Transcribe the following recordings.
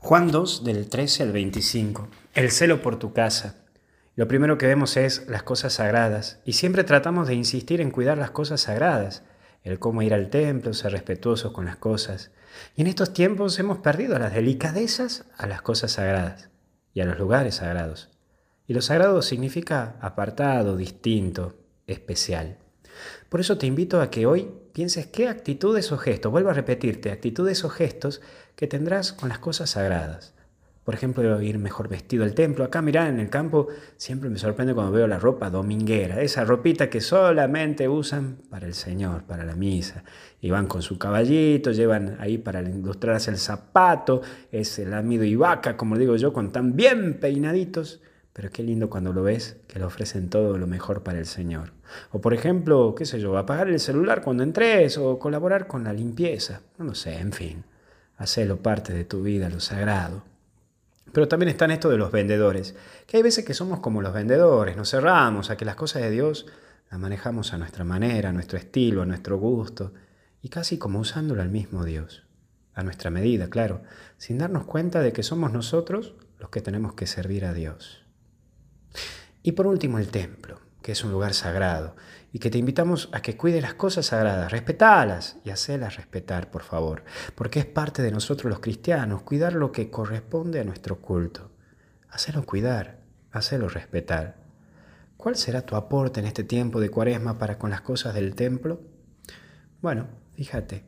Juan 2 del 13 al 25. El celo por tu casa. Lo primero que vemos es las cosas sagradas y siempre tratamos de insistir en cuidar las cosas sagradas, el cómo ir al templo, ser respetuosos con las cosas. Y en estos tiempos hemos perdido las delicadezas a las cosas sagradas y a los lugares sagrados. Y lo sagrado significa apartado, distinto, especial. Por eso te invito a que hoy pienses qué actitudes o gestos, vuelvo a repetirte, actitudes o gestos que tendrás con las cosas sagradas. Por ejemplo, ir mejor vestido al templo. Acá, mirá, en el campo siempre me sorprende cuando veo la ropa dominguera, esa ropita que solamente usan para el Señor, para la misa. Y van con su caballito, llevan ahí para ilustrarse el zapato, es el amido y vaca, como digo yo, con tan bien peinaditos. Pero qué lindo cuando lo ves, que le ofrecen todo lo mejor para el Señor. O por ejemplo, qué sé yo, apagar el celular cuando entres o colaborar con la limpieza. No lo sé, en fin. Hacelo parte de tu vida, lo sagrado. Pero también están esto de los vendedores, que hay veces que somos como los vendedores, nos cerramos a que las cosas de Dios las manejamos a nuestra manera, a nuestro estilo, a nuestro gusto, y casi como usándolo al mismo Dios, a nuestra medida, claro, sin darnos cuenta de que somos nosotros los que tenemos que servir a Dios. Y por último el templo, que es un lugar sagrado y que te invitamos a que cuide las cosas sagradas, respetalas y hacelas respetar, por favor, porque es parte de nosotros los cristianos cuidar lo que corresponde a nuestro culto. Hacelo cuidar, hacelo respetar. ¿Cuál será tu aporte en este tiempo de cuaresma para con las cosas del templo? Bueno, fíjate,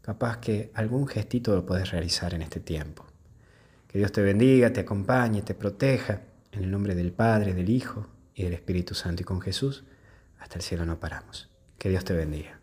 capaz que algún gestito lo puedes realizar en este tiempo. Que Dios te bendiga, te acompañe, te proteja en el nombre del Padre, del Hijo y del Espíritu Santo y con Jesús, hasta el cielo no paramos. Que Dios te bendiga.